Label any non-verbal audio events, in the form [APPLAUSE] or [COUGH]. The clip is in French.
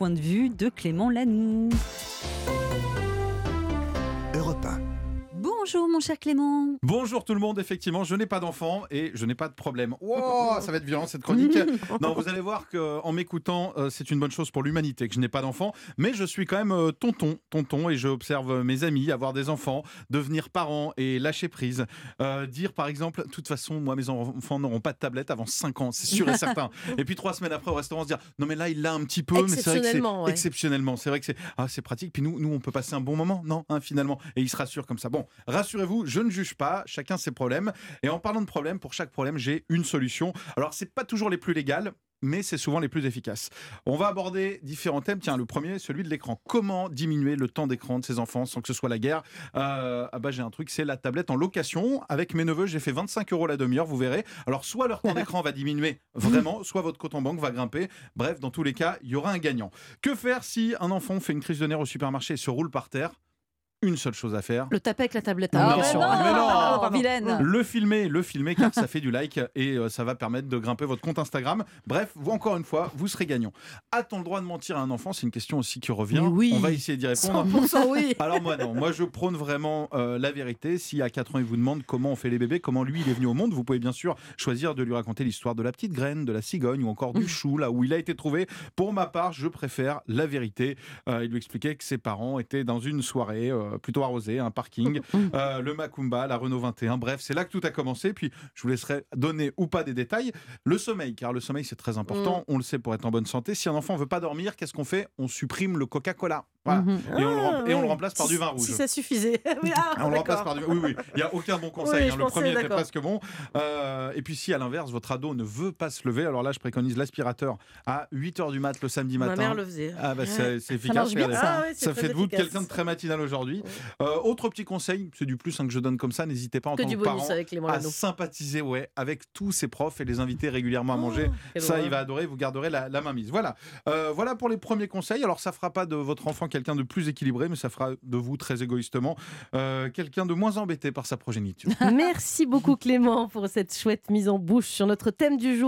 point de vue de Clément Lanoux. Europe 1. Bonjour mon cher Clément. Bonjour tout le monde, effectivement, je n'ai pas d'enfant et je n'ai pas de problème. Wow, [LAUGHS] ça va être violent cette chronique. [LAUGHS] Non, vous allez voir qu'en m'écoutant, euh, c'est une bonne chose pour l'humanité que je n'ai pas d'enfant, mais je suis quand même euh, tonton, tonton, et j'observe mes amis avoir des enfants, devenir parents et lâcher prise. Euh, dire par exemple, de toute façon, moi mes enfants n'auront pas de tablette avant 5 ans, c'est sûr et [LAUGHS] certain. et puis trois semaines après au restaurant, se dire, non mais là il l'a un petit peu, mais c'est vrai que c'est Exceptionnellement, ouais. exceptionnellement, c'est vrai que c'est ah, pratique. Puis nous, nous, on peut passer un bon moment, non, hein, finalement. Et il se rassure comme ça. Bon, rassurez-vous, je ne juge pas, chacun ses problèmes. Et en parlant de problèmes, pour chaque problème, j'ai une solution. Alors, c'est pas toujours les plus légales. Mais c'est souvent les plus efficaces. On va aborder différents thèmes. Tiens, le premier, celui de l'écran. Comment diminuer le temps d'écran de ses enfants sans que ce soit la guerre Euh, Ah bah j'ai un truc, c'est la tablette en location. Avec mes neveux, j'ai fait 25 euros la demi-heure, vous verrez. Alors soit leur temps d'écran va diminuer [LAUGHS] vraiment, soit votre compte en banque va grimper. Bref, dans tous les cas, il y aura un gagnant. Que faire si un enfant fait une crise de nerfs au supermarché et se roule par terre? Une seule chose à faire. Le taper avec la tablette Non, en mais non. Mais non. Oh, vilaine. Le filmer, le filmer car ça fait du like et euh, ça va permettre de grimper votre compte Instagram. Bref, vous, encore une fois, vous serez gagnant. A-t-on le droit de mentir à un enfant? C'est une question aussi qui revient. Oui. On va essayer d'y répondre. 100% oui. [LAUGHS] Alors moi non, moi je prône vraiment euh, la vérité. Si à 4 ans il vous demande comment on fait les bébés, comment lui il est venu au monde, vous pouvez bien sûr choisir de lui raconter l'histoire de la petite graine, de la cigogne ou encore du chou, là où il a été trouvé. Pour ma part, je préfère la vérité. Euh, il lui expliquait que ses parents étaient dans une soirée plutôt arrosée, un parking, [LAUGHS] euh, le Macumba, la Renault 21. Bref, c'est là que tout a commencé. Puis je vous laisserai donner ou pas des détails. Le sommeil, car le sommeil c'est très important. On le sait pour être en bonne santé. Si un enfant veut pas dormir, qu'est-ce qu'on fait? On supprime le Coca-Cola. Voilà. Mhm. Et, on le, rem- et on le oui. remplace par du vin rouge. Si ça suffisait. [LAUGHS] Oui, ah, Ah, on le remplace par du... Oui, oui. Il n'y a aucun bon conseil. Oui, hein. Le pensais, premier était presque bon. Euh, et puis si, à l'inverse, votre ado ne veut pas se lever, alors là, je préconise l'aspirateur à 8h du mat le samedi Ma matin. mère le faisait. Ah bah c'est efficace. ça. Ah ouais, Ça fait de vous quelqu'un de très matinal aujourd'hui. Euh, autre petit conseil, c'est du plus hein, que je donne comme ça, n'hésitez pas en Que tant du que bonus parent avec les à sympathiser ouais, avec tous ses profs et les inviter régulièrement à manger. Oh, quelle Ça, il va adorer, vous garderez la, main mise. Voilà. Euh, voilà pour les premiers conseils. Alors, ça fera pas de votre enfant quelqu'un de plus équilibré, mais ça fera de vous, très égoïstement, euh, quelqu'un de moins embêté par sa progéniture. [LAUGHS] Merci beaucoup Clément pour cette chouette mise en bouche sur notre thème du jour.